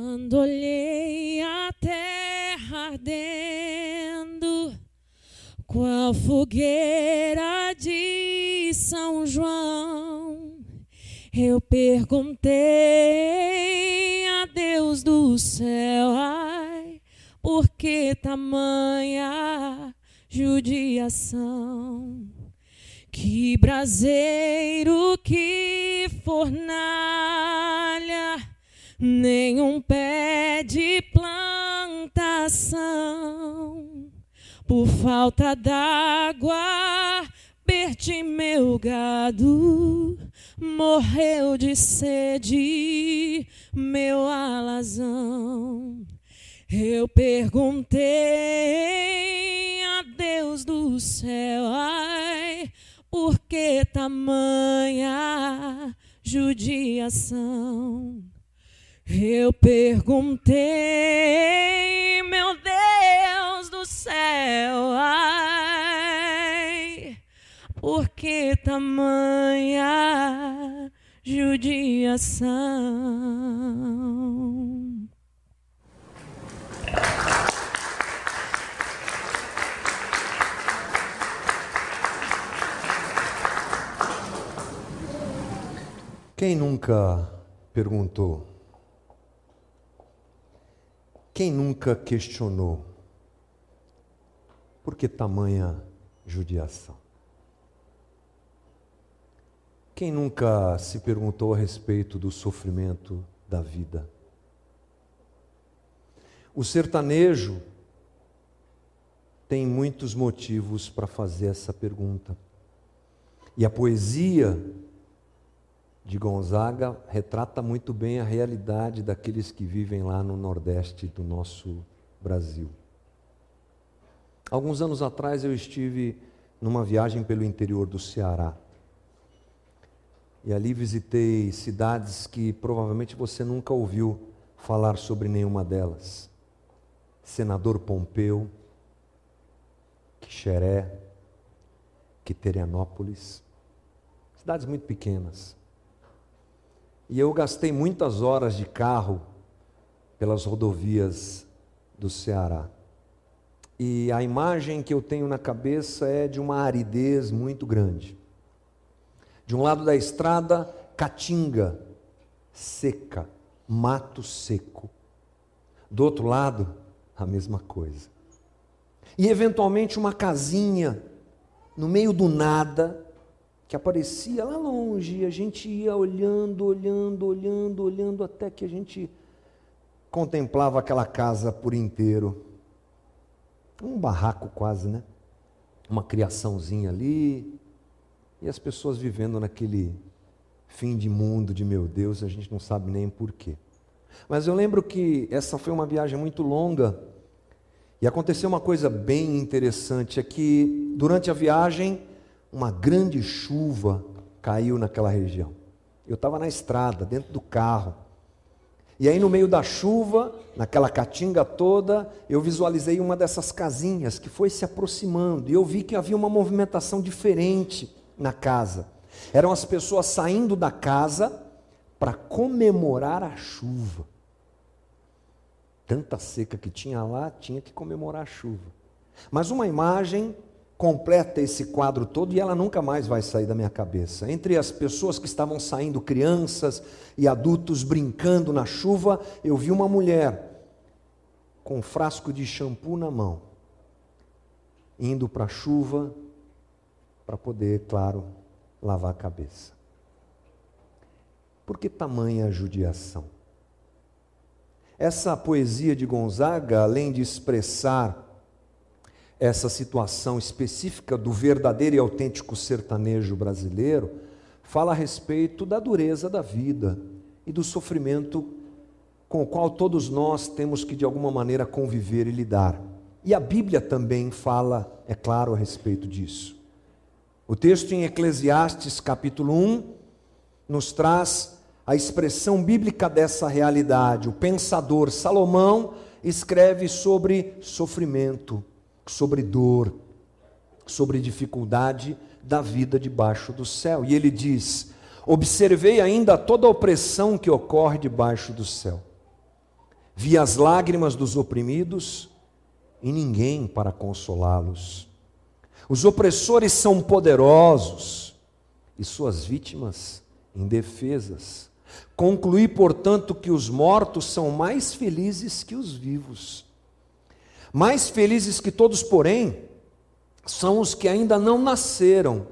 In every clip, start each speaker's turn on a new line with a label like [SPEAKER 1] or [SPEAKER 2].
[SPEAKER 1] Quando olhei a terra ardendo, qual fogueira de São João, eu perguntei a Deus do céu, ai, por que tamanha judiação? Que braseiro, que fornalha, nenhum pé de plantação. Por falta d'água, perdi meu gado, morreu de sede meu alazão. Eu perguntei a Deus do céu, ai, por que tamanha judiação? Eu perguntei, meu Deus do céu, ai, por que tamanha judiação?
[SPEAKER 2] Quem nunca perguntou? Quem nunca questionou? Por que tamanha judiação? Quem nunca se perguntou a respeito do sofrimento da vida? O sertanejo tem muitos motivos para fazer essa pergunta. E a poesia de Gonzaga retrata muito bem a realidade daqueles que vivem lá no Nordeste do nosso Brasil. Alguns anos atrás eu estive numa viagem pelo interior do Ceará. E ali visitei cidades que provavelmente você nunca ouviu falar sobre nenhuma delas. Senador Pompeu, Quixeré, Quiterianópolis. Cidades muito pequenas. E eu gastei muitas horas de carro pelas rodovias do Ceará. E a imagem que eu tenho na cabeça é de uma aridez muito grande. De um lado da estrada, caatinga seca, mato seco. Do outro lado, a mesma coisa. E eventualmente uma casinha no meio do nada, que aparecia lá longe, e a gente ia olhando, olhando, olhando, olhando, até que a gente contemplava aquela casa por inteiro. Um barraco quase, né? Uma criaçãozinha ali, e as pessoas vivendo naquele fim de mundo de meu Deus, a gente não sabe nem porquê. Mas eu lembro que essa foi uma viagem muito longa, e aconteceu uma coisa bem interessante: é que durante a viagem uma grande chuva caiu naquela região. Eu estava na estrada, dentro do carro. E aí, no meio da chuva, naquela caatinga toda, eu visualizei uma dessas casinhas que foi se aproximando. E eu vi que havia uma movimentação diferente na casa. Eram as pessoas saindo da casa para comemorar a chuva. Tanta seca que tinha lá, tinha que comemorar a chuva. Mas uma imagem completa esse quadro todo e ela nunca mais vai sair da minha cabeça. Entre as pessoas que estavam saindo, crianças e adultos brincando na chuva, eu vi uma mulher com um frasco de shampoo na mão, indo para a chuva para poder, claro, lavar a cabeça. Por que tamanha judiação? Essa poesia de Gonzaga, além de expressar essa situação específica do verdadeiro e autêntico sertanejo brasileiro, fala a respeito da dureza da vida e do sofrimento com o qual todos nós temos que de alguma maneira conviver e lidar. E a Bíblia também fala, é claro, a respeito disso. O texto em Eclesiastes, capítulo 1, nos traz a expressão bíblica dessa realidade. O pensador Salomão escreve sobre sofrimento, sobre dor, sobre dificuldade da vida debaixo do céu. E ele diz: Observei ainda toda a opressão que ocorre debaixo do céu. vi as lágrimas dos oprimidos e ninguém para consolá-los. Os opressores são poderosos e suas vítimas indefesas. Concluí, portanto, que os mortos são mais felizes que os vivos. Mais felizes que todos, porém, são os que ainda não nasceram,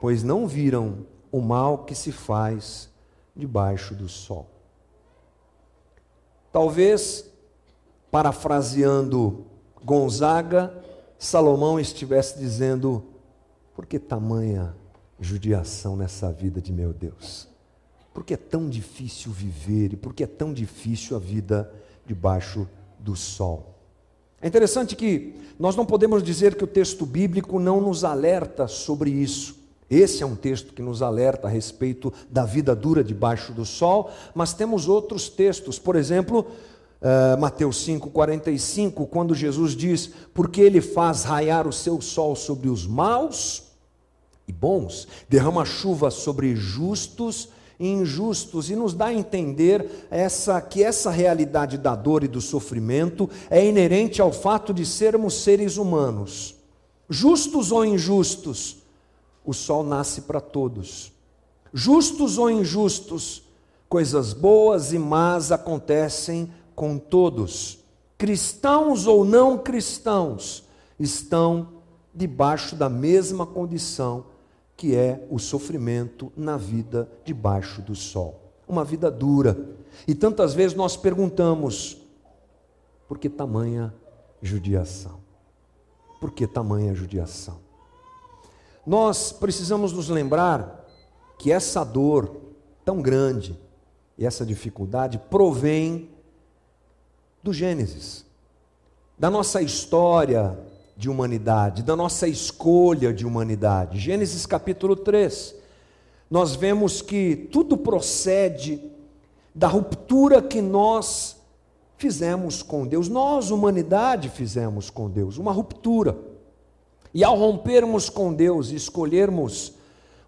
[SPEAKER 2] pois não viram o mal que se faz debaixo do sol. Talvez, parafraseando Gonzaga, Salomão estivesse dizendo: por que tamanha judiação nessa vida de meu Deus? Por que é tão difícil viver e por que é tão difícil a vida debaixo do sol? É interessante que nós não podemos dizer que o texto bíblico não nos alerta sobre isso. Esse é um texto que nos alerta a respeito da vida dura debaixo do sol, mas temos outros textos, por exemplo, uh, Mateus 5,45, quando Jesus diz: Porque ele faz raiar o seu sol sobre os maus e bons, derrama chuva sobre justos injustos, e nos dá a entender essa, que essa realidade da dor e do sofrimento é inerente ao fato de sermos seres humanos. Justos ou injustos, o sol nasce para todos. Justos ou injustos, coisas boas e más acontecem com todos, cristãos ou não cristãos, estão debaixo da mesma condição que é o sofrimento na vida debaixo do sol. Uma vida dura. E tantas vezes nós perguntamos: por que tamanha judiação? Por que tamanha judiação? Nós precisamos nos lembrar que essa dor tão grande e essa dificuldade provém do Gênesis, da nossa história de humanidade, da nossa escolha de humanidade. Gênesis capítulo 3. Nós vemos que tudo procede da ruptura que nós fizemos com Deus, nós, humanidade, fizemos com Deus, uma ruptura. E ao rompermos com Deus e escolhermos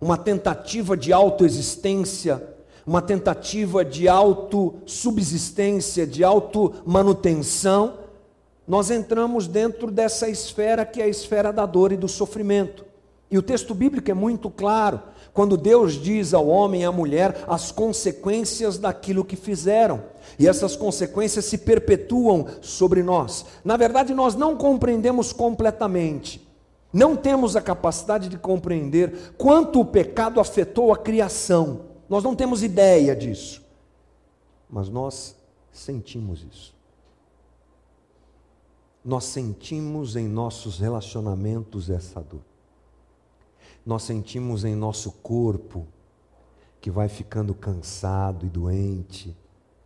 [SPEAKER 2] uma tentativa de autoexistência, uma tentativa de autossubsistência, de automanutenção, nós entramos dentro dessa esfera que é a esfera da dor e do sofrimento. E o texto bíblico é muito claro, quando Deus diz ao homem e à mulher as consequências daquilo que fizeram. E essas consequências se perpetuam sobre nós. Na verdade, nós não compreendemos completamente. Não temos a capacidade de compreender quanto o pecado afetou a criação. Nós não temos ideia disso, mas nós sentimos isso. Nós sentimos em nossos relacionamentos essa dor. Nós sentimos em nosso corpo, que vai ficando cansado e doente,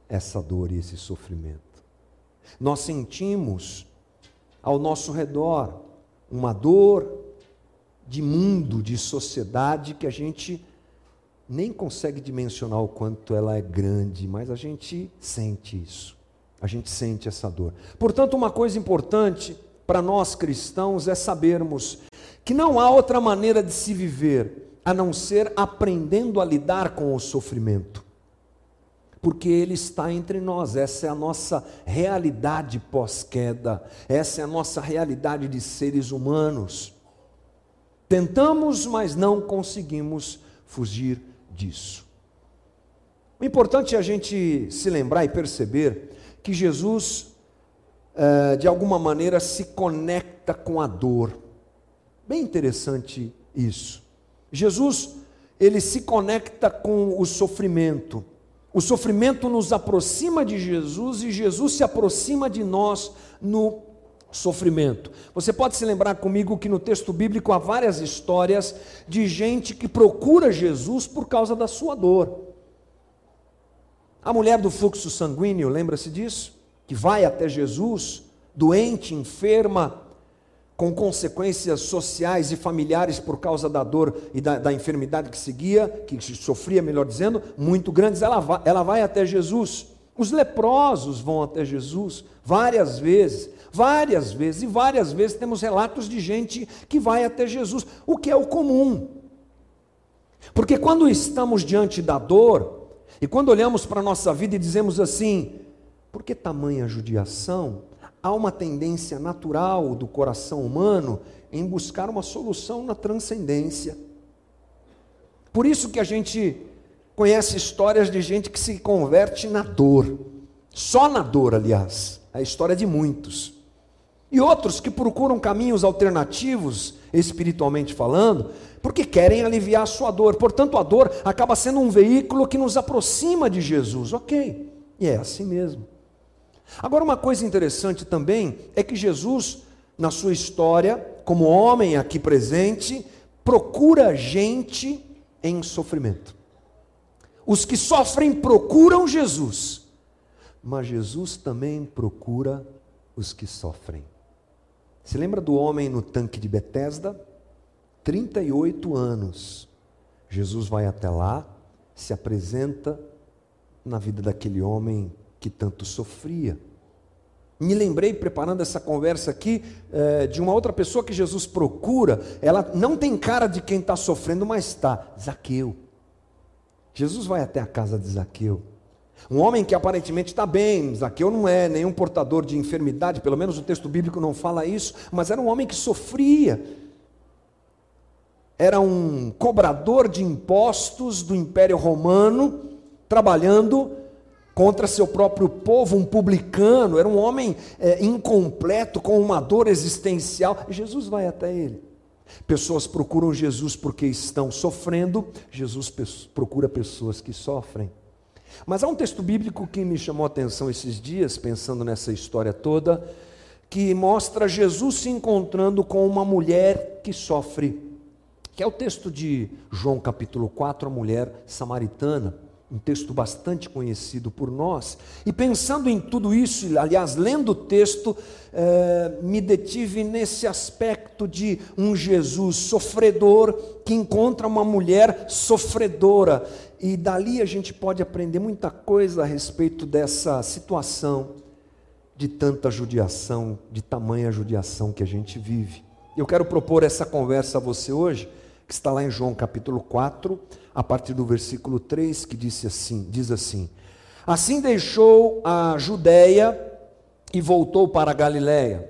[SPEAKER 2] essa dor e esse sofrimento. Nós sentimos ao nosso redor uma dor de mundo, de sociedade que a gente nem consegue dimensionar o quanto ela é grande, mas a gente sente isso. A gente sente essa dor. Portanto, uma coisa importante para nós cristãos é sabermos que não há outra maneira de se viver a não ser aprendendo a lidar com o sofrimento. Porque ele está entre nós, essa é a nossa realidade pós-queda, essa é a nossa realidade de seres humanos. Tentamos, mas não conseguimos fugir disso. O importante é a gente se lembrar e perceber que Jesus, eh, de alguma maneira, se conecta com a dor. Bem interessante isso. Jesus, ele se conecta com o sofrimento. O sofrimento nos aproxima de Jesus e Jesus se aproxima de nós no sofrimento. Você pode se lembrar comigo que no texto bíblico há várias histórias de gente que procura Jesus por causa da sua dor. A mulher do fluxo sanguíneo, lembra-se disso? Que vai até Jesus, doente, enferma, com consequências sociais e familiares por causa da dor e da, da enfermidade que seguia, que sofria, melhor dizendo, muito grandes, ela vai, ela vai até Jesus. Os leprosos vão até Jesus várias vezes. Várias vezes, e várias vezes temos relatos de gente que vai até Jesus, o que é o comum. Porque quando estamos diante da dor, e quando olhamos para a nossa vida e dizemos assim: Por que tamanha judiação? Há uma tendência natural do coração humano em buscar uma solução na transcendência. Por isso que a gente conhece histórias de gente que se converte na dor, só na dor, aliás, a história de muitos. E outros que procuram caminhos alternativos, espiritualmente falando, porque querem aliviar a sua dor. Portanto, a dor acaba sendo um veículo que nos aproxima de Jesus. Ok, e é assim mesmo. Agora, uma coisa interessante também é que Jesus, na sua história, como homem aqui presente, procura gente em sofrimento. Os que sofrem procuram Jesus, mas Jesus também procura os que sofrem. Se lembra do homem no tanque de Betesda? 38 anos. Jesus vai até lá, se apresenta na vida daquele homem que tanto sofria. Me lembrei, preparando essa conversa aqui, eh, de uma outra pessoa que Jesus procura. Ela não tem cara de quem está sofrendo, mas está. Zaqueu. Jesus vai até a casa de Zaqueu. Um homem que aparentemente está bem, Zaqueu não é nenhum portador de enfermidade, pelo menos o texto bíblico não fala isso, mas era um homem que sofria. Era um cobrador de impostos do Império Romano, trabalhando contra seu próprio povo, um publicano, era um homem é, incompleto, com uma dor existencial. Jesus vai até ele. Pessoas procuram Jesus porque estão sofrendo, Jesus procura pessoas que sofrem. Mas há um texto bíblico que me chamou a atenção esses dias, pensando nessa história toda, que mostra Jesus se encontrando com uma mulher que sofre, que é o texto de João capítulo 4, a mulher samaritana, um texto bastante conhecido por nós. E pensando em tudo isso, aliás, lendo o texto, eh, me detive nesse aspecto de um Jesus sofredor que encontra uma mulher sofredora. E dali a gente pode aprender muita coisa a respeito dessa situação de tanta judiação, de tamanha judiação que a gente vive. Eu quero propor essa conversa a você hoje, que está lá em João capítulo 4, a partir do versículo 3, que disse assim, diz assim: Assim deixou a Judéia e voltou para a Galiléia.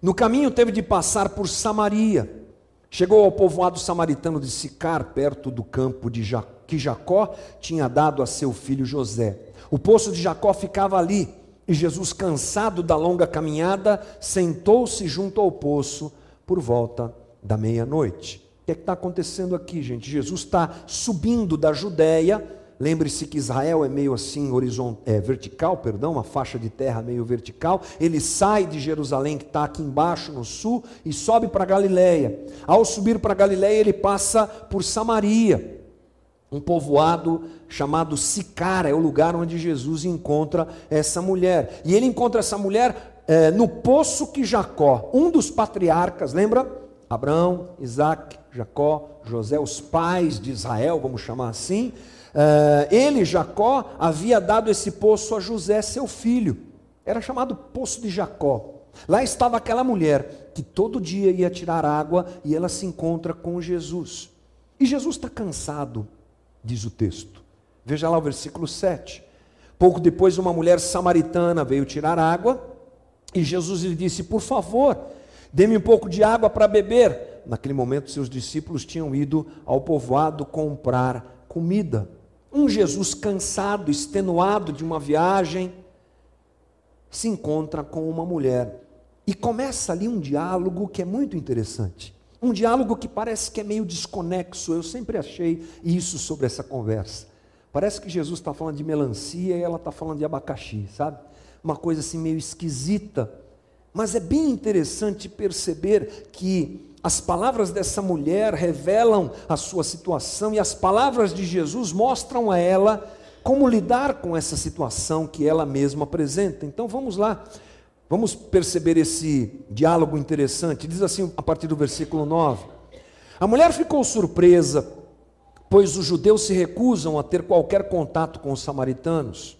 [SPEAKER 2] No caminho teve de passar por Samaria. Chegou ao povoado samaritano de Sicar, perto do campo de Jacó que Jacó tinha dado a seu filho José. O poço de Jacó ficava ali, e Jesus, cansado da longa caminhada, sentou-se junto ao poço por volta da meia-noite. O que é está acontecendo aqui, gente? Jesus está subindo da Judéia. Lembre-se que Israel é meio assim horizontal, é, vertical, perdão, uma faixa de terra meio vertical. Ele sai de Jerusalém, que está aqui embaixo no sul, e sobe para Galiléia. Ao subir para Galiléia, ele passa por Samaria um povoado chamado Sicara, é o lugar onde Jesus encontra essa mulher. E ele encontra essa mulher é, no poço que Jacó, um dos patriarcas, lembra? Abraão, Isaac, Jacó, José, os pais de Israel, vamos chamar assim. É, ele, Jacó, havia dado esse poço a José, seu filho. Era chamado Poço de Jacó. Lá estava aquela mulher que todo dia ia tirar água e ela se encontra com Jesus. E Jesus está cansado diz o texto. Veja lá o versículo 7. Pouco depois, uma mulher samaritana veio tirar água e Jesus lhe disse: Por favor, dê-me um pouco de água para beber. Naquele momento, seus discípulos tinham ido ao povoado comprar comida. Um Jesus cansado, extenuado de uma viagem, se encontra com uma mulher e começa ali um diálogo que é muito interessante. Um diálogo que parece que é meio desconexo. Eu sempre achei isso sobre essa conversa. Parece que Jesus está falando de melancia e ela está falando de abacaxi, sabe? Uma coisa assim meio esquisita. Mas é bem interessante perceber que as palavras dessa mulher revelam a sua situação e as palavras de Jesus mostram a ela como lidar com essa situação que ela mesma apresenta. Então vamos lá. Vamos perceber esse diálogo interessante. Diz assim a partir do versículo 9: A mulher ficou surpresa, pois os judeus se recusam a ter qualquer contato com os samaritanos.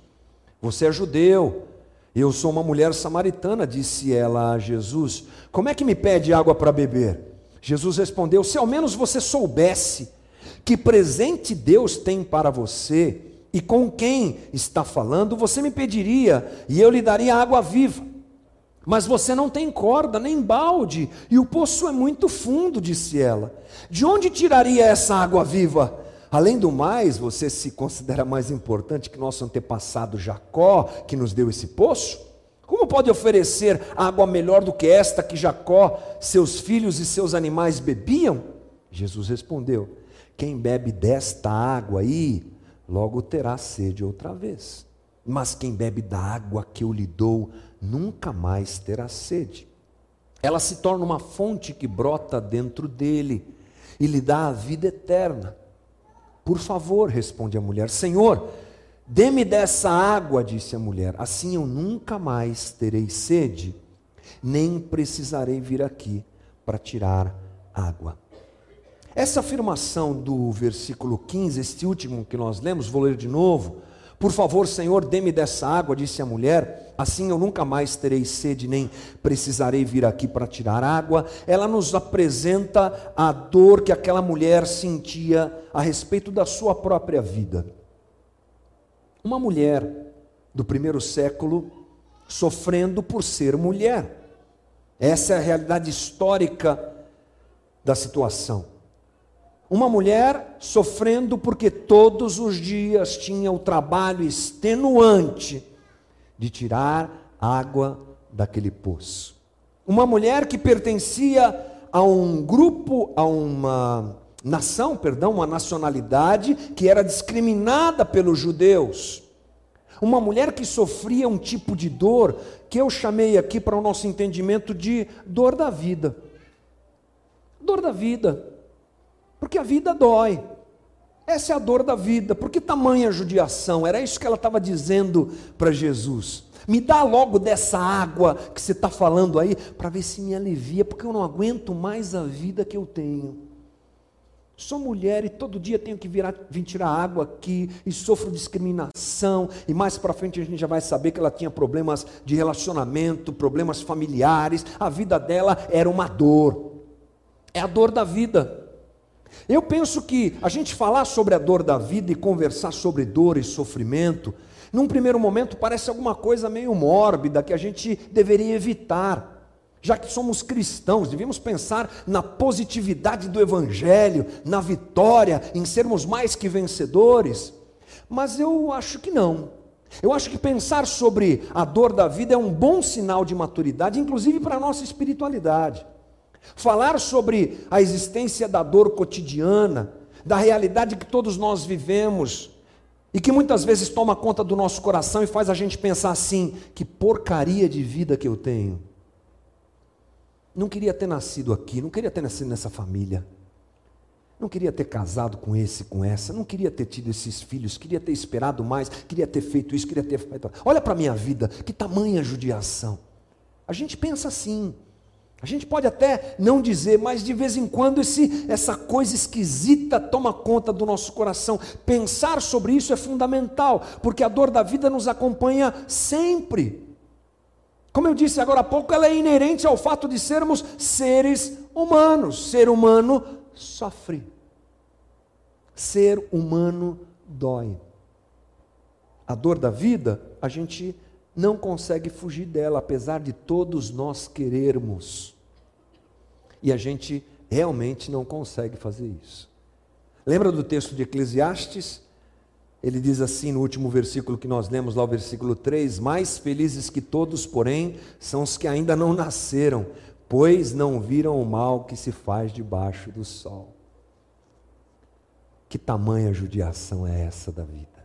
[SPEAKER 2] Você é judeu, eu sou uma mulher samaritana, disse ela a Jesus. Como é que me pede água para beber? Jesus respondeu: Se ao menos você soubesse que presente Deus tem para você e com quem está falando, você me pediria e eu lhe daria água viva. Mas você não tem corda nem balde, e o poço é muito fundo, disse ela. De onde tiraria essa água viva? Além do mais, você se considera mais importante que nosso antepassado Jacó, que nos deu esse poço? Como pode oferecer água melhor do que esta que Jacó, seus filhos e seus animais bebiam? Jesus respondeu: Quem bebe desta água aí, logo terá sede outra vez. Mas quem bebe da água que eu lhe dou, nunca mais terá sede. Ela se torna uma fonte que brota dentro dele e lhe dá a vida eterna. Por favor, responde a mulher, Senhor, dê-me dessa água, disse a mulher, assim eu nunca mais terei sede, nem precisarei vir aqui para tirar água. Essa afirmação do versículo 15, este último que nós lemos, vou ler de novo. Por favor, Senhor, dê-me dessa água, disse a mulher, assim eu nunca mais terei sede, nem precisarei vir aqui para tirar água. Ela nos apresenta a dor que aquela mulher sentia a respeito da sua própria vida. Uma mulher do primeiro século sofrendo por ser mulher. Essa é a realidade histórica da situação. Uma mulher sofrendo porque todos os dias tinha o trabalho extenuante de tirar água daquele poço. Uma mulher que pertencia a um grupo, a uma nação, perdão, uma nacionalidade que era discriminada pelos judeus. Uma mulher que sofria um tipo de dor que eu chamei aqui para o nosso entendimento de dor da vida. Dor da vida. Porque a vida dói. Essa é a dor da vida. Por que tamanha judiação? Era isso que ela estava dizendo para Jesus. Me dá logo dessa água que você está falando aí, para ver se me alivia, porque eu não aguento mais a vida que eu tenho. Sou mulher e todo dia tenho que virar, vir tirar água aqui e sofro discriminação. E mais para frente a gente já vai saber que ela tinha problemas de relacionamento, problemas familiares. A vida dela era uma dor. É a dor da vida. Eu penso que a gente falar sobre a dor da vida e conversar sobre dor e sofrimento, num primeiro momento parece alguma coisa meio mórbida que a gente deveria evitar. Já que somos cristãos, devíamos pensar na positividade do Evangelho, na vitória, em sermos mais que vencedores. Mas eu acho que não. Eu acho que pensar sobre a dor da vida é um bom sinal de maturidade, inclusive para a nossa espiritualidade. Falar sobre a existência da dor cotidiana, da realidade que todos nós vivemos e que muitas vezes toma conta do nosso coração e faz a gente pensar assim: que porcaria de vida que eu tenho. Não queria ter nascido aqui, não queria ter nascido nessa família. Não queria ter casado com esse, com essa, não queria ter tido esses filhos, queria ter esperado mais, queria ter feito isso, queria ter feito. Olha para a minha vida, que tamanha judiação. A gente pensa assim. A gente pode até não dizer, mas de vez em quando esse, essa coisa esquisita toma conta do nosso coração. Pensar sobre isso é fundamental, porque a dor da vida nos acompanha sempre. Como eu disse agora há pouco, ela é inerente ao fato de sermos seres humanos. Ser humano sofre. Ser humano dói. A dor da vida, a gente não consegue fugir dela, apesar de todos nós querermos. E a gente realmente não consegue fazer isso. Lembra do texto de Eclesiastes? Ele diz assim no último versículo que nós lemos, lá o versículo 3: Mais felizes que todos, porém, são os que ainda não nasceram, pois não viram o mal que se faz debaixo do sol. Que tamanha judiação é essa da vida?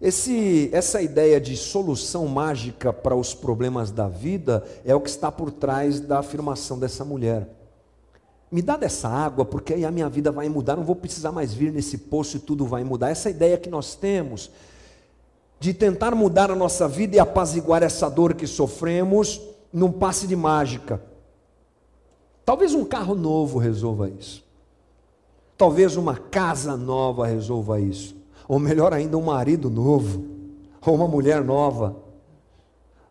[SPEAKER 2] Esse, essa ideia de solução mágica para os problemas da vida é o que está por trás da afirmação dessa mulher. Me dá dessa água, porque aí a minha vida vai mudar, não vou precisar mais vir nesse poço e tudo vai mudar. Essa ideia que nós temos de tentar mudar a nossa vida e apaziguar essa dor que sofremos num passe de mágica. Talvez um carro novo resolva isso. Talvez uma casa nova resolva isso ou melhor ainda, um marido novo, ou uma mulher nova,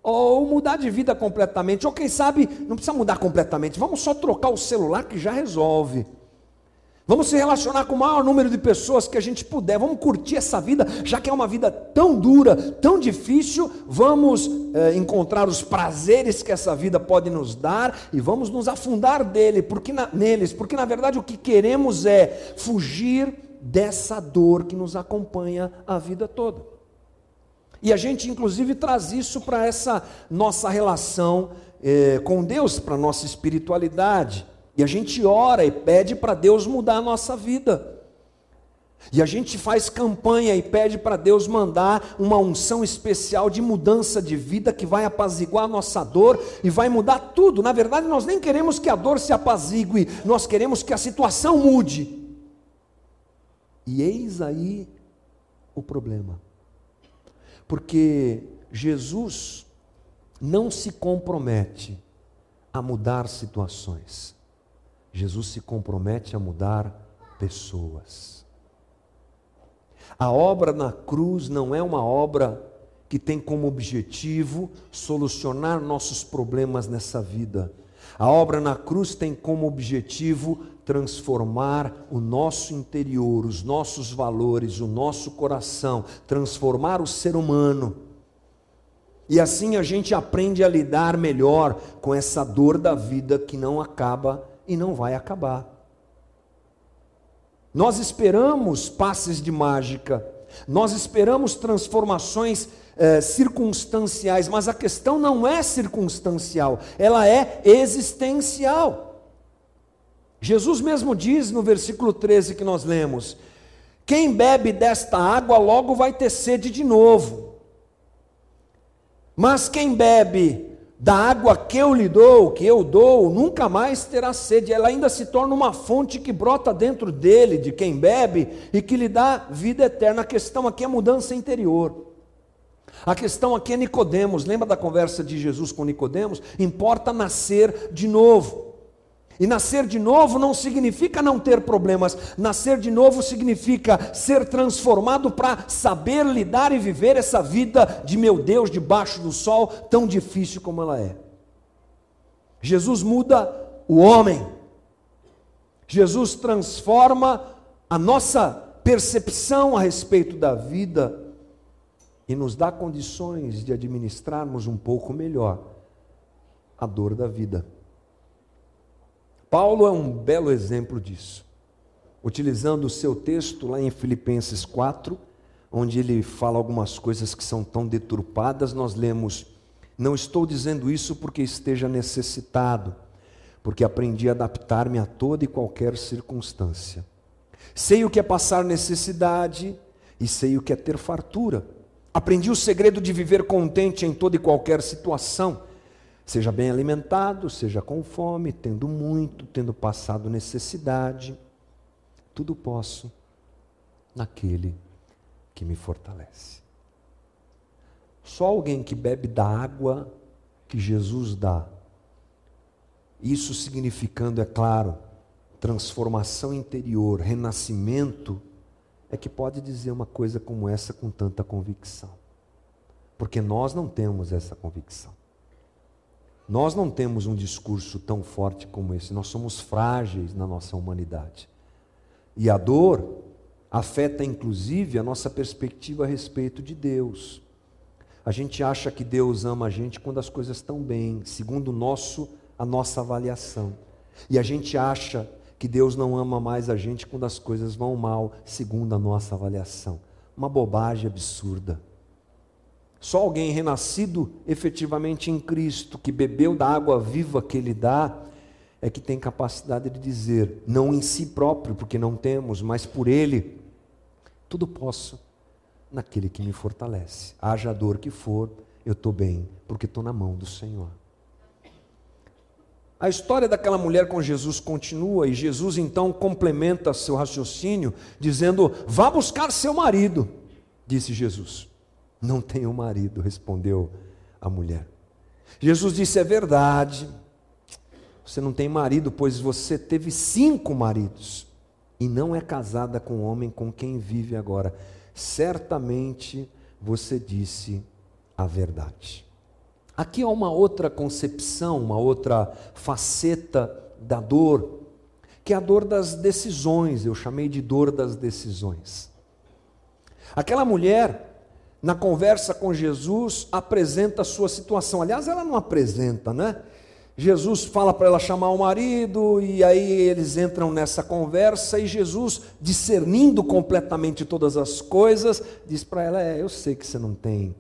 [SPEAKER 2] ou mudar de vida completamente, ou quem sabe, não precisa mudar completamente, vamos só trocar o celular que já resolve. Vamos se relacionar com o maior número de pessoas que a gente puder. Vamos curtir essa vida, já que é uma vida tão dura, tão difícil. Vamos é, encontrar os prazeres que essa vida pode nos dar e vamos nos afundar dele, porque na, neles, porque na verdade o que queremos é fugir dessa dor que nos acompanha a vida toda. E a gente, inclusive, traz isso para essa nossa relação é, com Deus, para a nossa espiritualidade. E a gente ora e pede para Deus mudar a nossa vida. E a gente faz campanha e pede para Deus mandar uma unção especial de mudança de vida que vai apaziguar a nossa dor e vai mudar tudo. Na verdade, nós nem queremos que a dor se apazigue, nós queremos que a situação mude. E eis aí o problema. Porque Jesus não se compromete a mudar situações. Jesus se compromete a mudar pessoas. A obra na cruz não é uma obra que tem como objetivo solucionar nossos problemas nessa vida. A obra na cruz tem como objetivo transformar o nosso interior, os nossos valores, o nosso coração, transformar o ser humano. E assim a gente aprende a lidar melhor com essa dor da vida que não acaba e não vai acabar. Nós esperamos passes de mágica, nós esperamos transformações eh, circunstanciais, mas a questão não é circunstancial, ela é existencial. Jesus mesmo diz no versículo 13 que nós lemos: Quem bebe desta água logo vai ter sede de novo. Mas quem bebe da água que eu lhe dou, que eu dou, nunca mais terá sede. Ela ainda se torna uma fonte que brota dentro dele, de quem bebe, e que lhe dá vida eterna. A questão aqui é mudança interior. A questão aqui é Nicodemos. Lembra da conversa de Jesus com Nicodemos? Importa nascer de novo. E nascer de novo não significa não ter problemas, nascer de novo significa ser transformado para saber lidar e viver essa vida de meu Deus debaixo do sol, tão difícil como ela é. Jesus muda o homem, Jesus transforma a nossa percepção a respeito da vida e nos dá condições de administrarmos um pouco melhor a dor da vida. Paulo é um belo exemplo disso. Utilizando o seu texto lá em Filipenses 4, onde ele fala algumas coisas que são tão deturpadas, nós lemos: Não estou dizendo isso porque esteja necessitado, porque aprendi a adaptar-me a toda e qualquer circunstância. Sei o que é passar necessidade e sei o que é ter fartura. Aprendi o segredo de viver contente em toda e qualquer situação Seja bem alimentado, seja com fome, tendo muito, tendo passado necessidade, tudo posso naquele que me fortalece. Só alguém que bebe da água que Jesus dá, isso significando, é claro, transformação interior, renascimento, é que pode dizer uma coisa como essa com tanta convicção. Porque nós não temos essa convicção. Nós não temos um discurso tão forte como esse, nós somos frágeis na nossa humanidade. E a dor afeta inclusive a nossa perspectiva a respeito de Deus. A gente acha que Deus ama a gente quando as coisas estão bem, segundo o nosso a nossa avaliação. E a gente acha que Deus não ama mais a gente quando as coisas vão mal, segundo a nossa avaliação. Uma bobagem absurda. Só alguém renascido efetivamente em Cristo, que bebeu da água viva que Ele dá, é que tem capacidade de dizer, não em si próprio, porque não temos, mas por Ele, tudo posso naquele que me fortalece. Haja a dor que for, eu estou bem, porque estou na mão do Senhor. A história daquela mulher com Jesus continua e Jesus então complementa seu raciocínio, dizendo: Vá buscar seu marido, disse Jesus. Não tenho marido, respondeu a mulher. Jesus disse: É verdade, você não tem marido, pois você teve cinco maridos e não é casada com o homem com quem vive agora. Certamente você disse a verdade. Aqui há uma outra concepção, uma outra faceta da dor que é a dor das decisões, eu chamei de dor das decisões. Aquela mulher, na conversa com Jesus, apresenta a sua situação. Aliás, ela não apresenta, né? Jesus fala para ela chamar o marido, e aí eles entram nessa conversa, e Jesus, discernindo completamente todas as coisas, diz para ela: É, eu sei que você não tem,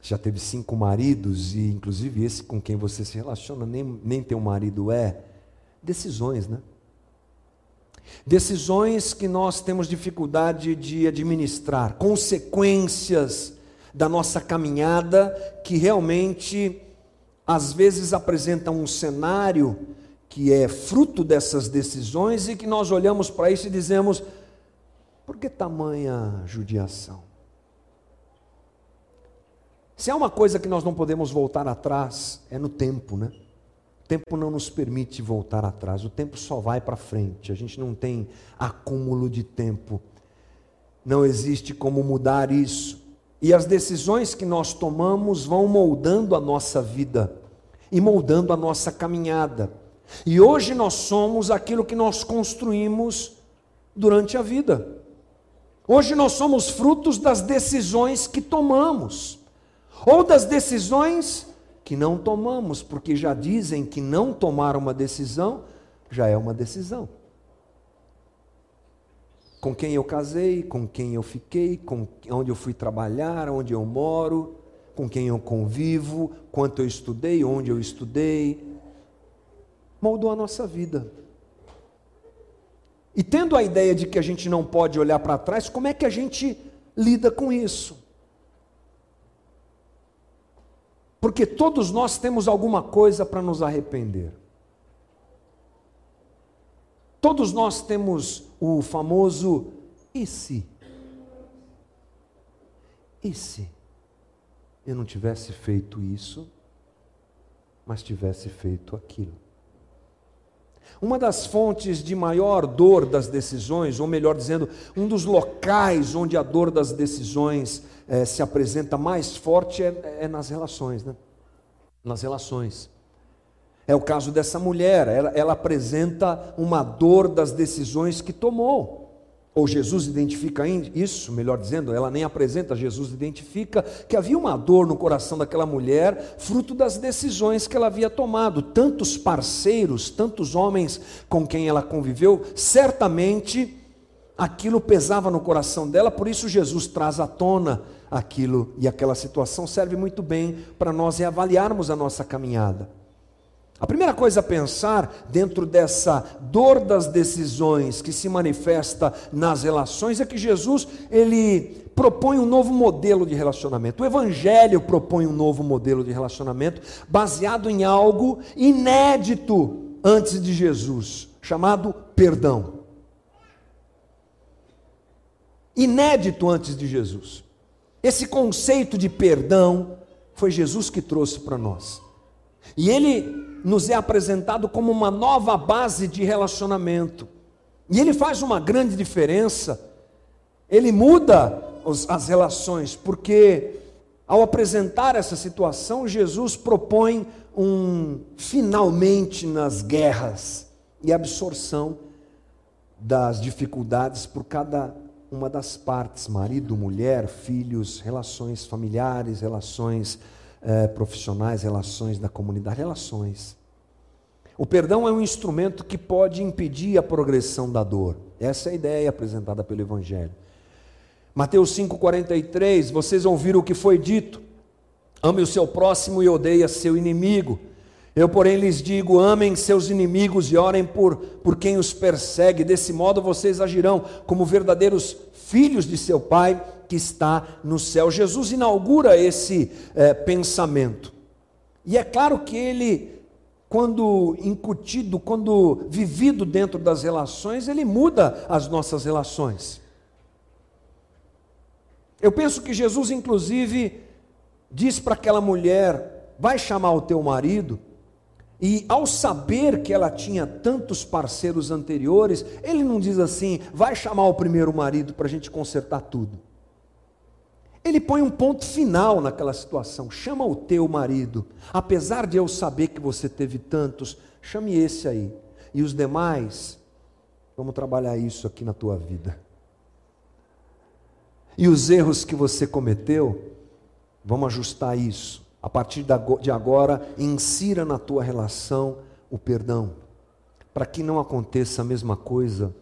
[SPEAKER 2] já teve cinco maridos, e inclusive esse com quem você se relaciona, nem, nem teu marido é. Decisões, né? Decisões que nós temos dificuldade de administrar, consequências da nossa caminhada que realmente às vezes apresentam um cenário que é fruto dessas decisões e que nós olhamos para isso e dizemos: por que tamanha judiação? Se há uma coisa que nós não podemos voltar atrás, é no tempo, né? Tempo não nos permite voltar atrás, o tempo só vai para frente, a gente não tem acúmulo de tempo, não existe como mudar isso. E as decisões que nós tomamos vão moldando a nossa vida e moldando a nossa caminhada. E hoje nós somos aquilo que nós construímos durante a vida. Hoje nós somos frutos das decisões que tomamos, ou das decisões que não tomamos, porque já dizem que não tomar uma decisão já é uma decisão com quem eu casei, com quem eu fiquei, com onde eu fui trabalhar, onde eu moro, com quem eu convivo, quanto eu estudei, onde eu estudei. Moldou a nossa vida. E tendo a ideia de que a gente não pode olhar para trás, como é que a gente lida com isso? Porque todos nós temos alguma coisa para nos arrepender. Todos nós temos o famoso e se? E se eu não tivesse feito isso, mas tivesse feito aquilo? Uma das fontes de maior dor das decisões, ou melhor dizendo, um dos locais onde a dor das decisões eh, se apresenta mais forte é, é nas relações, né? Nas relações. É o caso dessa mulher, ela, ela apresenta uma dor das decisões que tomou. Ou Jesus identifica isso, melhor dizendo, ela nem apresenta, Jesus identifica que havia uma dor no coração daquela mulher, fruto das decisões que ela havia tomado. Tantos parceiros, tantos homens com quem ela conviveu, certamente aquilo pesava no coração dela, por isso Jesus traz à tona aquilo e aquela situação serve muito bem para nós reavaliarmos a nossa caminhada. A primeira coisa a pensar dentro dessa dor das decisões que se manifesta nas relações é que Jesus ele propõe um novo modelo de relacionamento. O evangelho propõe um novo modelo de relacionamento baseado em algo inédito antes de Jesus, chamado perdão. Inédito antes de Jesus. Esse conceito de perdão foi Jesus que trouxe para nós. E ele nos é apresentado como uma nova base de relacionamento. E ele faz uma grande diferença. Ele muda os, as relações, porque ao apresentar essa situação, Jesus propõe um finalmente nas guerras e absorção das dificuldades por cada uma das partes: marido, mulher, filhos, relações familiares, relações é, profissionais, relações da comunidade, relações. O perdão é um instrumento que pode impedir a progressão da dor. Essa é a ideia apresentada pelo Evangelho. Mateus 5,43, vocês ouviram o que foi dito: ame o seu próximo e odeie seu inimigo. Eu, porém, lhes digo: amem seus inimigos e orem por, por quem os persegue. Desse modo vocês agirão como verdadeiros filhos de seu Pai que está no céu. Jesus inaugura esse é, pensamento. E é claro que ele, quando incutido, quando vivido dentro das relações, ele muda as nossas relações. Eu penso que Jesus, inclusive, diz para aquela mulher: vai chamar o teu marido. E ao saber que ela tinha tantos parceiros anteriores, ele não diz assim: vai chamar o primeiro marido para a gente consertar tudo. Ele põe um ponto final naquela situação. Chama o teu marido. Apesar de eu saber que você teve tantos, chame esse aí. E os demais, Vamos trabalhar isso aqui na tua vida. E os erros que você cometeu, vamos ajustar isso. A partir de agora, insira na tua relação o perdão, para que não aconteça a mesma coisa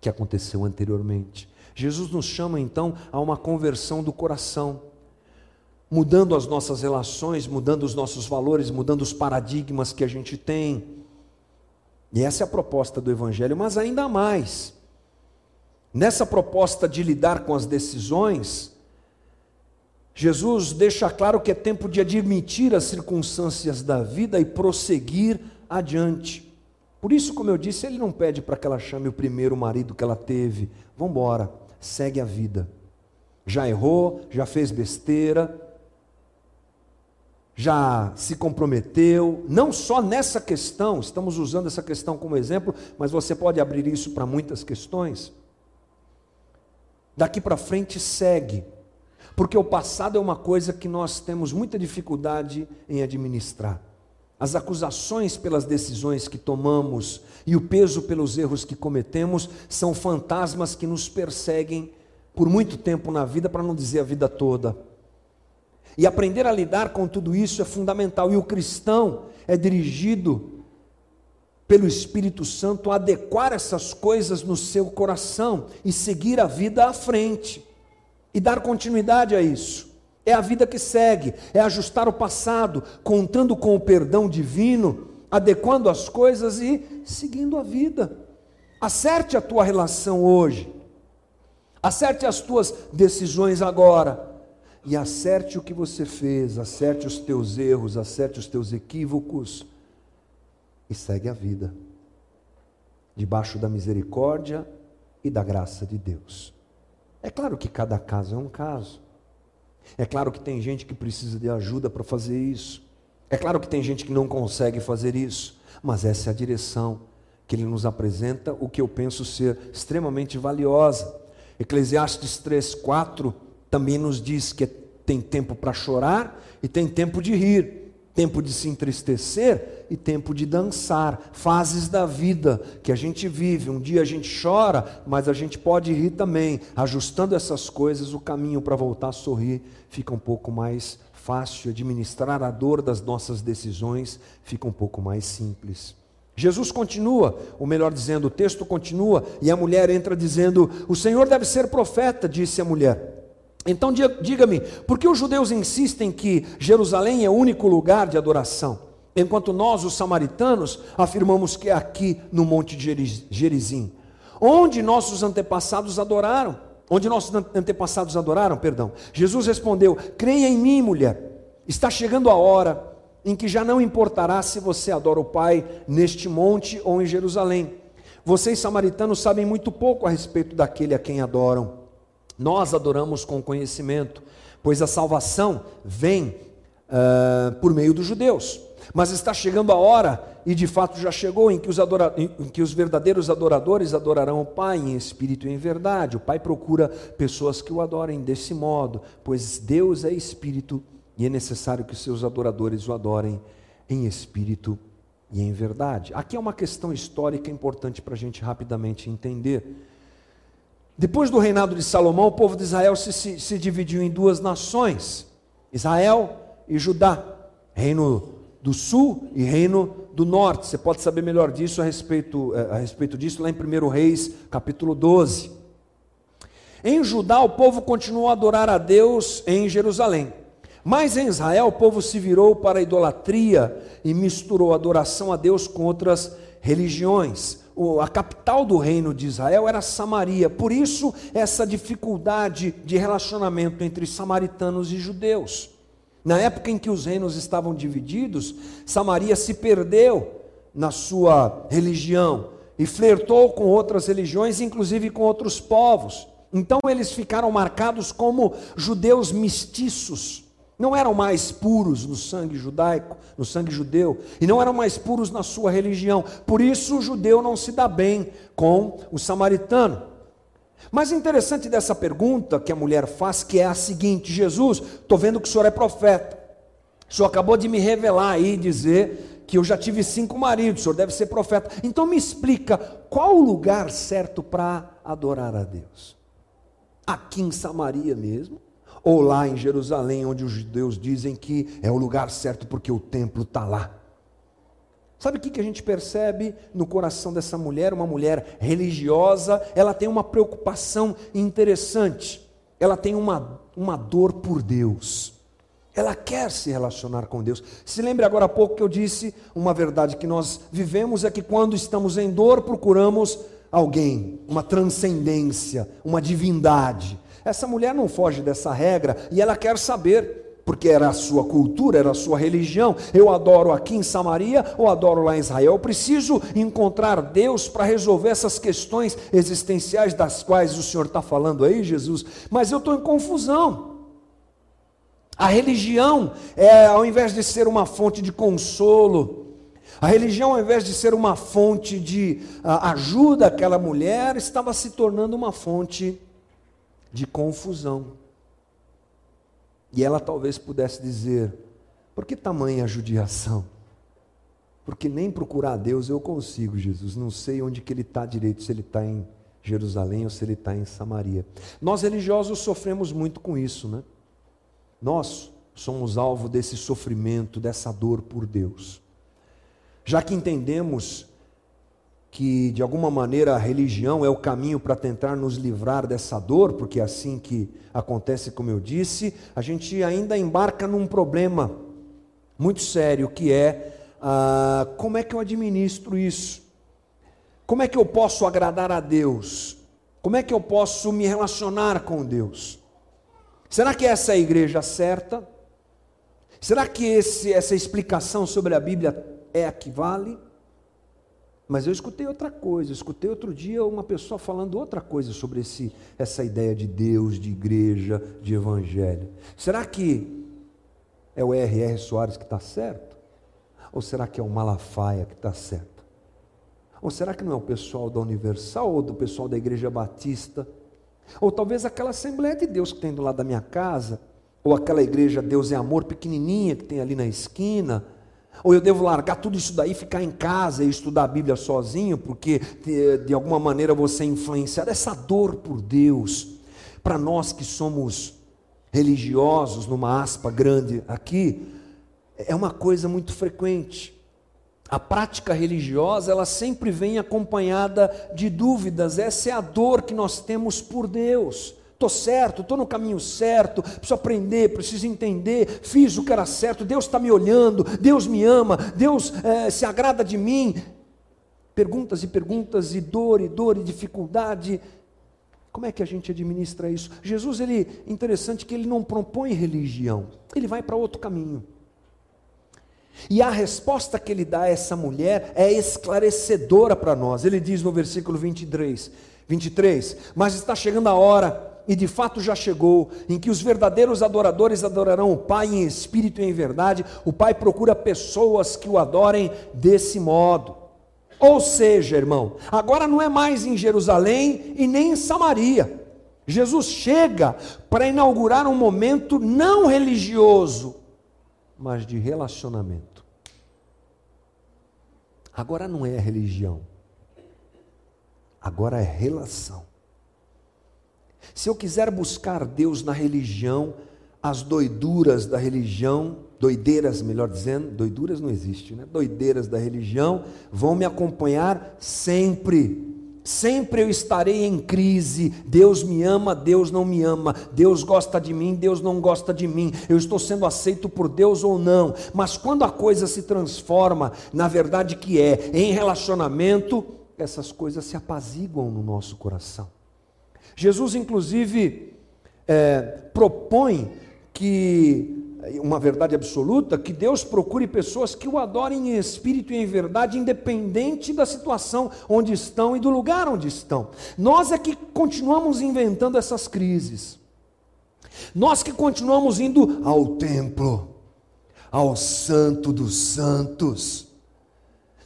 [SPEAKER 2] que aconteceu anteriormente. Jesus nos chama então a uma conversão do coração, mudando as nossas relações, mudando os nossos valores, mudando os paradigmas que a gente tem. E essa é a proposta do Evangelho, mas ainda mais. Nessa proposta de lidar com as decisões, Jesus deixa claro que é tempo de admitir as circunstâncias da vida e prosseguir adiante. Por isso, como eu disse, ele não pede para que ela chame o primeiro marido que ela teve. Vamos embora, segue a vida. Já errou, já fez besteira, já se comprometeu, não só nessa questão, estamos usando essa questão como exemplo, mas você pode abrir isso para muitas questões. Daqui para frente segue, porque o passado é uma coisa que nós temos muita dificuldade em administrar. As acusações pelas decisões que tomamos e o peso pelos erros que cometemos são fantasmas que nos perseguem por muito tempo na vida, para não dizer a vida toda. E aprender a lidar com tudo isso é fundamental. E o cristão é dirigido pelo Espírito Santo a adequar essas coisas no seu coração e seguir a vida à frente e dar continuidade a isso. É a vida que segue, é ajustar o passado, contando com o perdão divino, adequando as coisas e seguindo a vida. Acerte a tua relação hoje, acerte as tuas decisões agora, e acerte o que você fez, acerte os teus erros, acerte os teus equívocos, e segue a vida, debaixo da misericórdia e da graça de Deus. É claro que cada caso é um caso. É claro que tem gente que precisa de ajuda para fazer isso. É claro que tem gente que não consegue fazer isso. Mas essa é a direção que ele nos apresenta, o que eu penso ser extremamente valiosa. Eclesiastes 3, 4 também nos diz que tem tempo para chorar e tem tempo de rir tempo de se entristecer e tempo de dançar, fases da vida que a gente vive. Um dia a gente chora, mas a gente pode rir também. Ajustando essas coisas, o caminho para voltar a sorrir fica um pouco mais fácil. Administrar a dor das nossas decisões fica um pouco mais simples. Jesus continua, ou melhor dizendo, o texto continua, e a mulher entra dizendo: O Senhor deve ser profeta, disse a mulher. Então diga-me, por que os judeus insistem que Jerusalém é o único lugar de adoração, enquanto nós, os samaritanos, afirmamos que é aqui no Monte Gerizim, onde nossos antepassados adoraram? Onde nossos antepassados adoraram, perdão. Jesus respondeu: Creia em mim, mulher. Está chegando a hora em que já não importará se você adora o Pai neste monte ou em Jerusalém. Vocês samaritanos sabem muito pouco a respeito daquele a quem adoram. Nós adoramos com conhecimento, pois a salvação vem uh, por meio dos judeus. Mas está chegando a hora, e de fato já chegou, em que, os adora... em que os verdadeiros adoradores adorarão o Pai em espírito e em verdade. O Pai procura pessoas que o adorem desse modo, pois Deus é espírito e é necessário que seus adoradores o adorem em espírito e em verdade. Aqui é uma questão histórica importante para a gente rapidamente entender. Depois do reinado de Salomão, o povo de Israel se, se, se dividiu em duas nações: Israel e Judá, reino do sul e reino do norte. Você pode saber melhor disso a respeito, eh, a respeito disso lá em 1 Reis, capítulo 12. Em Judá, o povo continuou a adorar a Deus em Jerusalém. Mas em Israel, o povo se virou para a idolatria e misturou a adoração a Deus com outras religiões a capital do reino de Israel era Samaria. Por isso, essa dificuldade de relacionamento entre samaritanos e judeus. Na época em que os reinos estavam divididos, Samaria se perdeu na sua religião e flertou com outras religiões, inclusive com outros povos. Então eles ficaram marcados como judeus mestiços não eram mais puros no sangue judaico, no sangue judeu, e não eram mais puros na sua religião. Por isso o judeu não se dá bem com o samaritano. Mas interessante dessa pergunta que a mulher faz, que é a seguinte: Jesus, estou vendo que o senhor é profeta. O senhor acabou de me revelar aí, dizer que eu já tive cinco maridos, o senhor deve ser profeta. Então me explica qual o lugar certo para adorar a Deus? Aqui em Samaria mesmo? Ou lá em Jerusalém, onde os judeus dizem que é o lugar certo porque o templo está lá? Sabe o que a gente percebe no coração dessa mulher? Uma mulher religiosa, ela tem uma preocupação interessante, ela tem uma, uma dor por Deus. Ela quer se relacionar com Deus. Se lembre agora há pouco que eu disse, uma verdade que nós vivemos é que quando estamos em dor, procuramos alguém, uma transcendência, uma divindade. Essa mulher não foge dessa regra e ela quer saber, porque era a sua cultura, era a sua religião. Eu adoro aqui em Samaria ou adoro lá em Israel. Eu preciso encontrar Deus para resolver essas questões existenciais das quais o Senhor está falando aí, Jesus. Mas eu estou em confusão. A religião, é, ao invés de ser uma fonte de consolo, a religião, ao invés de ser uma fonte de uh, ajuda àquela mulher, estava se tornando uma fonte de confusão. E ela talvez pudesse dizer: por que tamanha judiação? Porque nem procurar Deus eu consigo, Jesus. Não sei onde que ele está direito, se ele está em Jerusalém ou se ele está em Samaria. Nós religiosos sofremos muito com isso, né? Nós somos alvo desse sofrimento, dessa dor por Deus. Já que entendemos que de alguma maneira a religião é o caminho para tentar nos livrar dessa dor, porque é assim que acontece, como eu disse, a gente ainda embarca num problema muito sério que é ah, como é que eu administro isso? Como é que eu posso agradar a Deus? Como é que eu posso me relacionar com Deus? Será que essa é a igreja certa? Será que esse, essa explicação sobre a Bíblia é a que vale? Mas eu escutei outra coisa, escutei outro dia uma pessoa falando outra coisa sobre esse, essa ideia de Deus, de igreja, de evangelho. Será que é o R.R. Soares que está certo? Ou será que é o Malafaia que está certo? Ou será que não é o pessoal da Universal ou do pessoal da Igreja Batista? Ou talvez aquela Assembleia de Deus que tem do lado da minha casa, ou aquela igreja Deus é Amor pequenininha que tem ali na esquina, ou eu devo largar tudo isso daí, ficar em casa e estudar a Bíblia sozinho, porque de alguma maneira você é influenciado. Essa dor por Deus, para nós que somos religiosos, numa aspa grande aqui, é uma coisa muito frequente. A prática religiosa, ela sempre vem acompanhada de dúvidas. Essa é a dor que nós temos por Deus. Estou certo, estou no caminho certo, preciso aprender, preciso entender, fiz o que era certo, Deus está me olhando, Deus me ama, Deus é, se agrada de mim. Perguntas e perguntas, e dor, e dor, e dificuldade. Como é que a gente administra isso? Jesus, ele, interessante que ele não propõe religião, ele vai para outro caminho. E a resposta que ele dá a essa mulher é esclarecedora para nós. Ele diz no versículo 23, 23: Mas está chegando a hora, e de fato já chegou, em que os verdadeiros adoradores adorarão o Pai em espírito e em verdade. O Pai procura pessoas que o adorem desse modo. Ou seja, irmão, agora não é mais em Jerusalém e nem em Samaria. Jesus chega para inaugurar um momento não religioso, mas de relacionamento. Agora não é religião, agora é relação. Se eu quiser buscar Deus na religião, as doiduras da religião, doideiras, melhor dizendo, doiduras não existe, né? Doideiras da religião vão me acompanhar sempre. Sempre eu estarei em crise. Deus me ama, Deus não me ama. Deus gosta de mim, Deus não gosta de mim. Eu estou sendo aceito por Deus ou não. Mas quando a coisa se transforma na verdade que é, em relacionamento, essas coisas se apaziguam no nosso coração. Jesus, inclusive, é, propõe que uma verdade absoluta, que Deus procure pessoas que o adorem em espírito e em verdade, independente da situação onde estão e do lugar onde estão. Nós é que continuamos inventando essas crises. Nós que continuamos indo ao templo, ao santo dos santos.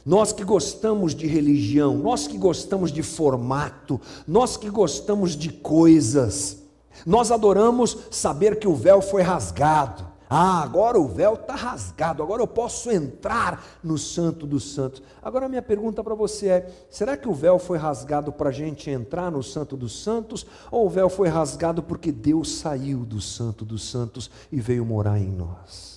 [SPEAKER 2] Nós que gostamos de religião, nós que gostamos de formato, nós que gostamos de coisas, nós adoramos saber que o véu foi rasgado Ah, agora o véu está rasgado, agora eu posso entrar no Santo dos Santos. Agora, minha pergunta para você é: será que o véu foi rasgado para a gente entrar no Santo dos Santos? Ou o véu foi rasgado porque Deus saiu do Santo dos Santos e veio morar em nós?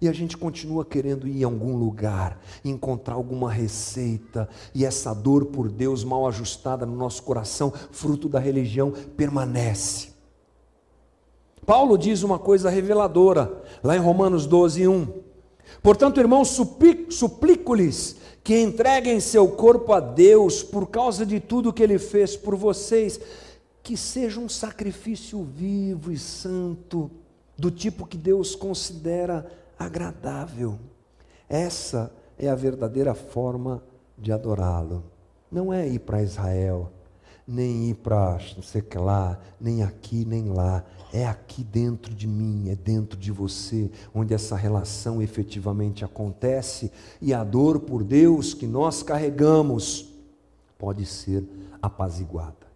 [SPEAKER 2] E a gente continua querendo ir em algum lugar, encontrar alguma receita, e essa dor por Deus mal ajustada no nosso coração, fruto da religião, permanece. Paulo diz uma coisa reveladora, lá em Romanos 12, 1. Portanto, irmãos, suplico-lhes que entreguem seu corpo a Deus por causa de tudo que ele fez por vocês, que seja um sacrifício vivo e santo, do tipo que Deus considera agradável. Essa é a verdadeira forma de adorá-lo. Não é ir para Israel, nem ir para não sei que lá, nem aqui, nem lá. É aqui dentro de mim, é dentro de você, onde essa relação efetivamente acontece e a dor por Deus que nós carregamos pode ser apaziguada.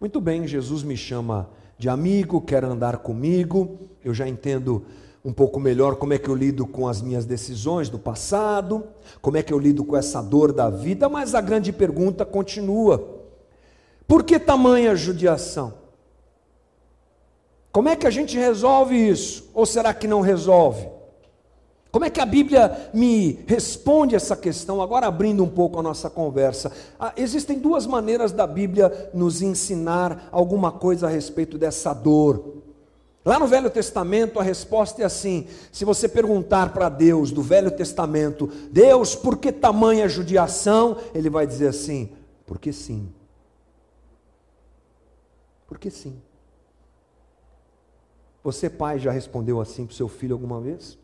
[SPEAKER 2] Muito bem, Jesus me chama de amigo, quer andar comigo, eu já entendo um pouco melhor como é que eu lido com as minhas decisões do passado, como é que eu lido com essa dor da vida, mas a grande pergunta continua por que tamanha judiação? Como é que a gente resolve isso? Ou será que não resolve? Como é que a Bíblia me responde essa questão? Agora, abrindo um pouco a nossa conversa. Ah, existem duas maneiras da Bíblia nos ensinar alguma coisa a respeito dessa dor. Lá no Velho Testamento, a resposta é assim: se você perguntar para Deus do Velho Testamento, Deus, por que tamanha judiação? Ele vai dizer assim: porque sim. Porque sim. Você, pai, já respondeu assim para o seu filho alguma vez?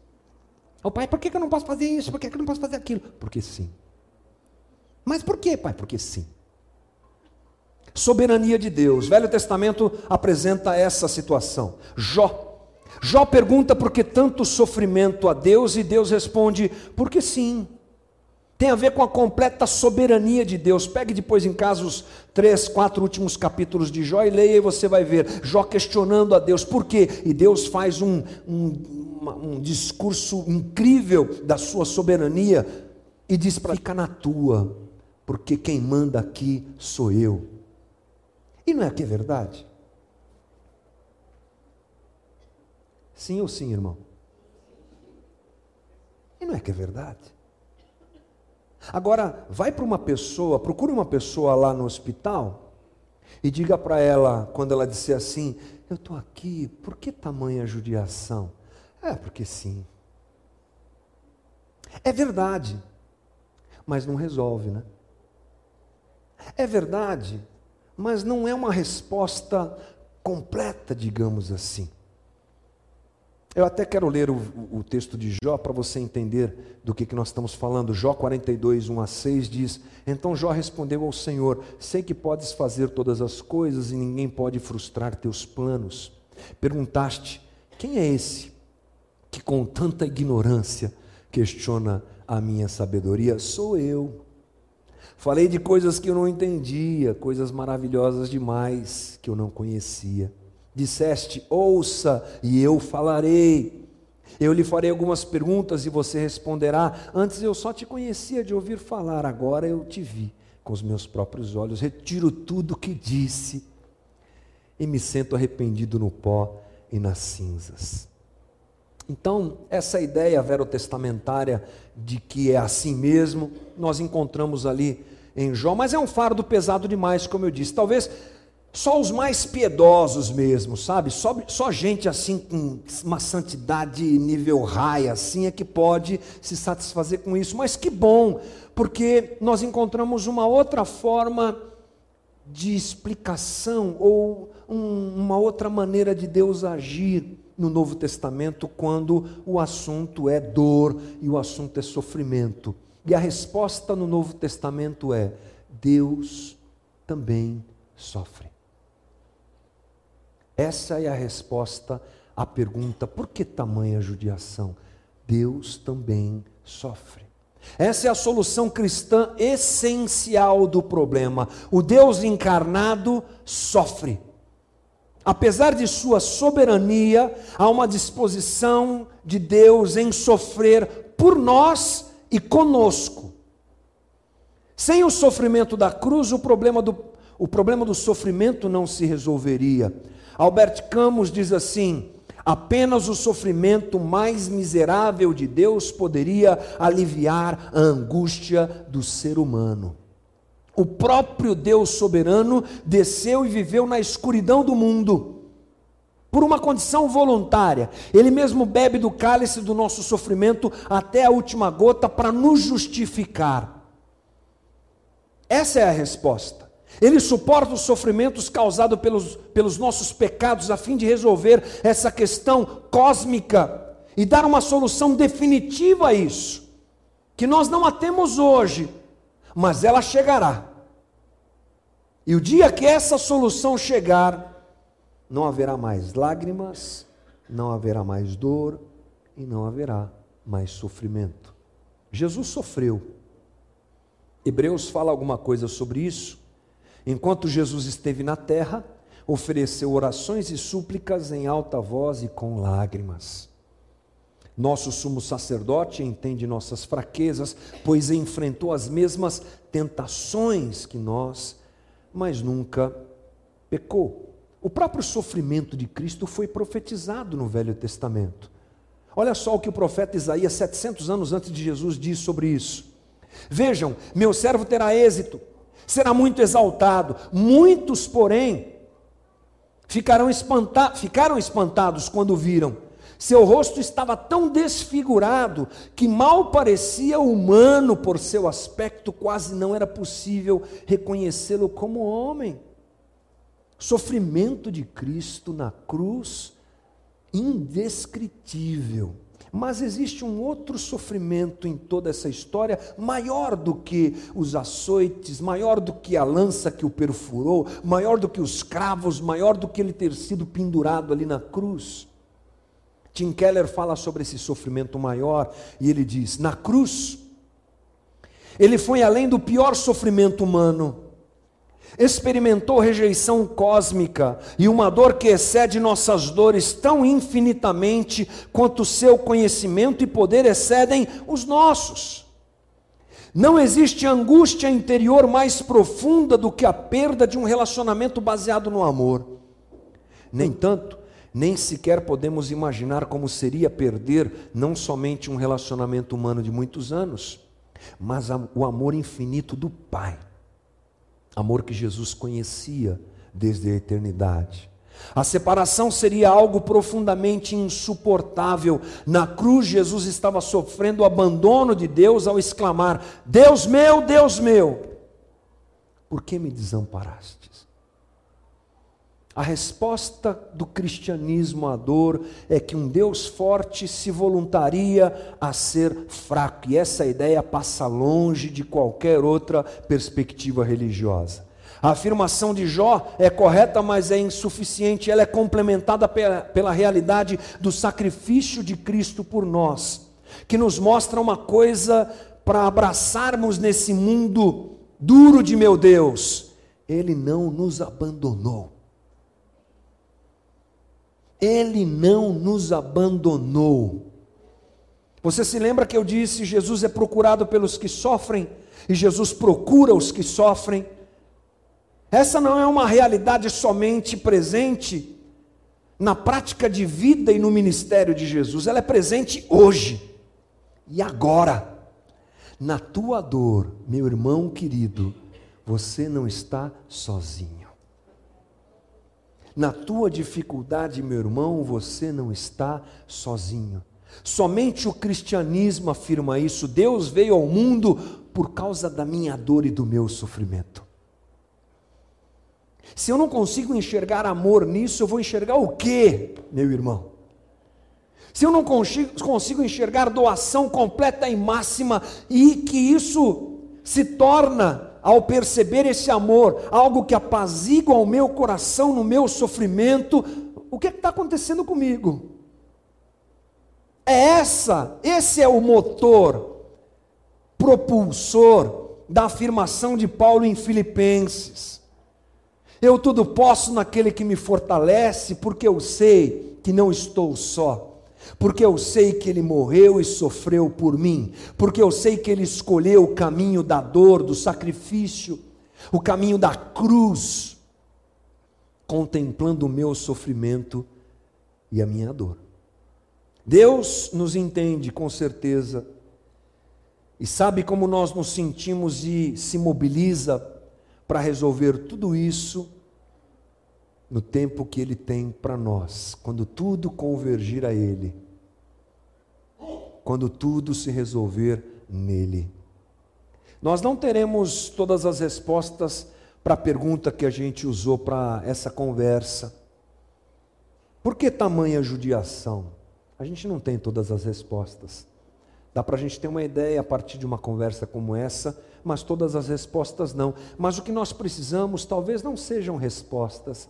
[SPEAKER 2] Ô oh, pai, por que eu não posso fazer isso? Por que eu não posso fazer aquilo? Porque sim. Mas por que, pai? Porque sim. Soberania de Deus. Velho Testamento apresenta essa situação. Jó. Jó pergunta por que tanto sofrimento a Deus e Deus responde: porque sim. Tem a ver com a completa soberania de Deus. Pegue depois em casa os três, quatro últimos capítulos de Jó e leia e você vai ver Jó questionando a Deus. Por quê? E Deus faz um, um, um discurso incrível da sua soberania e diz para ficar na tua, porque quem manda aqui sou eu. E não é que é verdade? Sim ou sim, irmão? E não é que é verdade? Agora, vai para uma pessoa, procure uma pessoa lá no hospital e diga para ela, quando ela disser assim: Eu estou aqui, por que tamanha judiação? É, porque sim. É verdade, mas não resolve, né? É verdade, mas não é uma resposta completa, digamos assim. Eu até quero ler o, o texto de Jó para você entender do que, que nós estamos falando. Jó 42, 1 a 6 diz: Então Jó respondeu ao Senhor: Sei que podes fazer todas as coisas e ninguém pode frustrar teus planos. Perguntaste: Quem é esse que com tanta ignorância questiona a minha sabedoria? Sou eu. Falei de coisas que eu não entendia, coisas maravilhosas demais que eu não conhecia. Disseste: Ouça e eu falarei. Eu lhe farei algumas perguntas e você responderá. Antes eu só te conhecia de ouvir falar, agora eu te vi com os meus próprios olhos. Retiro tudo que disse e me sinto arrependido no pó e nas cinzas. Então, essa ideia verotestamentária de que é assim mesmo, nós encontramos ali em Jó, mas é um fardo pesado demais, como eu disse. Talvez só os mais piedosos mesmo, sabe? Só, só gente assim com uma santidade nível raia assim é que pode se satisfazer com isso. Mas que bom, porque nós encontramos uma outra forma de explicação ou um, uma outra maneira de Deus agir no Novo Testamento quando o assunto é dor e o assunto é sofrimento. E a resposta no Novo Testamento é: Deus também sofre. Essa é a resposta à pergunta: por que tamanha judiação? Deus também sofre. Essa é a solução cristã essencial do problema. O Deus encarnado sofre. Apesar de sua soberania, há uma disposição de Deus em sofrer por nós e conosco. Sem o sofrimento da cruz, o problema do, o problema do sofrimento não se resolveria. Albert Camus diz assim: apenas o sofrimento mais miserável de Deus poderia aliviar a angústia do ser humano. O próprio Deus soberano desceu e viveu na escuridão do mundo. Por uma condição voluntária, Ele mesmo bebe do cálice do nosso sofrimento até a última gota para nos justificar. Essa é a resposta. Ele suporta os sofrimentos causados pelos, pelos nossos pecados a fim de resolver essa questão cósmica e dar uma solução definitiva a isso. Que nós não a temos hoje, mas ela chegará. E o dia que essa solução chegar, não haverá mais lágrimas, não haverá mais dor e não haverá mais sofrimento. Jesus sofreu. Hebreus fala alguma coisa sobre isso. Enquanto Jesus esteve na terra, ofereceu orações e súplicas em alta voz e com lágrimas. Nosso sumo sacerdote entende nossas fraquezas, pois enfrentou as mesmas tentações que nós, mas nunca pecou. O próprio sofrimento de Cristo foi profetizado no Velho Testamento. Olha só o que o profeta Isaías, 700 anos antes de Jesus, diz sobre isso. Vejam, meu servo terá êxito, será muito exaltado. Muitos, porém, ficarão espanta ficaram espantados quando viram seu rosto estava tão desfigurado que mal parecia humano por seu aspecto, quase não era possível reconhecê-lo como homem. Sofrimento de Cristo na cruz, indescritível. Mas existe um outro sofrimento em toda essa história, maior do que os açoites, maior do que a lança que o perfurou, maior do que os cravos, maior do que ele ter sido pendurado ali na cruz. Tim Keller fala sobre esse sofrimento maior e ele diz: na cruz, ele foi além do pior sofrimento humano, experimentou rejeição cósmica e uma dor que excede nossas dores tão infinitamente quanto seu conhecimento e poder excedem os nossos. Não existe angústia interior mais profunda do que a perda de um relacionamento baseado no amor. Nem tanto, nem sequer podemos imaginar como seria perder não somente um relacionamento humano de muitos anos, mas o amor infinito do Pai. Amor que Jesus conhecia desde a eternidade. A separação seria algo profundamente insuportável. Na cruz, Jesus estava sofrendo o abandono de Deus ao exclamar: Deus meu, Deus meu, por que me desamparaste? A resposta do cristianismo à dor é que um Deus forte se voluntaria a ser fraco, e essa ideia passa longe de qualquer outra perspectiva religiosa. A afirmação de Jó é correta, mas é insuficiente, ela é complementada pela, pela realidade do sacrifício de Cristo por nós, que nos mostra uma coisa para abraçarmos nesse mundo duro de meu Deus: Ele não nos abandonou. Ele não nos abandonou. Você se lembra que eu disse: Jesus é procurado pelos que sofrem, e Jesus procura os que sofrem. Essa não é uma realidade somente presente na prática de vida e no ministério de Jesus, ela é presente hoje e agora. Na tua dor, meu irmão querido, você não está sozinho. Na tua dificuldade, meu irmão, você não está sozinho. Somente o cristianismo afirma isso. Deus veio ao mundo por causa da minha dor e do meu sofrimento. Se eu não consigo enxergar amor nisso, eu vou enxergar o quê, meu irmão? Se eu não consigo, consigo enxergar doação completa e máxima, e que isso se torna ao perceber esse amor, algo que apazigua o meu coração no meu sofrimento, o que é está acontecendo comigo? É essa, esse é o motor propulsor da afirmação de Paulo em Filipenses. Eu tudo posso naquele que me fortalece, porque eu sei que não estou só. Porque eu sei que ele morreu e sofreu por mim, porque eu sei que ele escolheu o caminho da dor, do sacrifício, o caminho da cruz, contemplando o meu sofrimento e a minha dor. Deus nos entende com certeza. E sabe como nós nos sentimos e se mobiliza para resolver tudo isso no tempo que Ele tem para nós, quando tudo convergir a Ele, quando tudo se resolver nele. Nós não teremos todas as respostas para a pergunta que a gente usou para essa conversa. Por que tamanha judiação? A gente não tem todas as respostas. Dá para a gente ter uma ideia a partir de uma conversa como essa, mas todas as respostas não. Mas o que nós precisamos talvez não sejam respostas,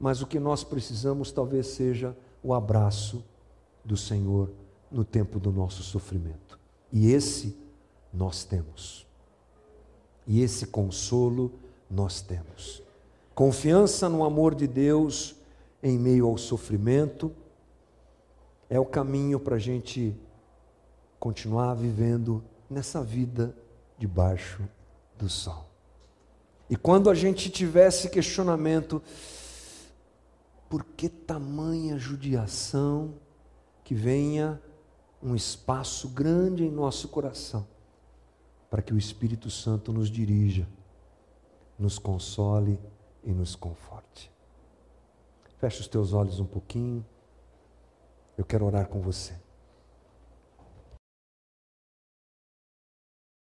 [SPEAKER 2] mas o que nós precisamos talvez seja o abraço do Senhor no tempo do nosso sofrimento. E esse nós temos. E esse consolo nós temos. Confiança no amor de Deus em meio ao sofrimento é o caminho para a gente continuar vivendo nessa vida debaixo do sol. E quando a gente tiver esse questionamento, por que tamanha judiação que venha um espaço grande em nosso coração para que o Espírito Santo nos dirija, nos console e nos conforte. Feche os teus olhos um pouquinho. Eu quero orar com você.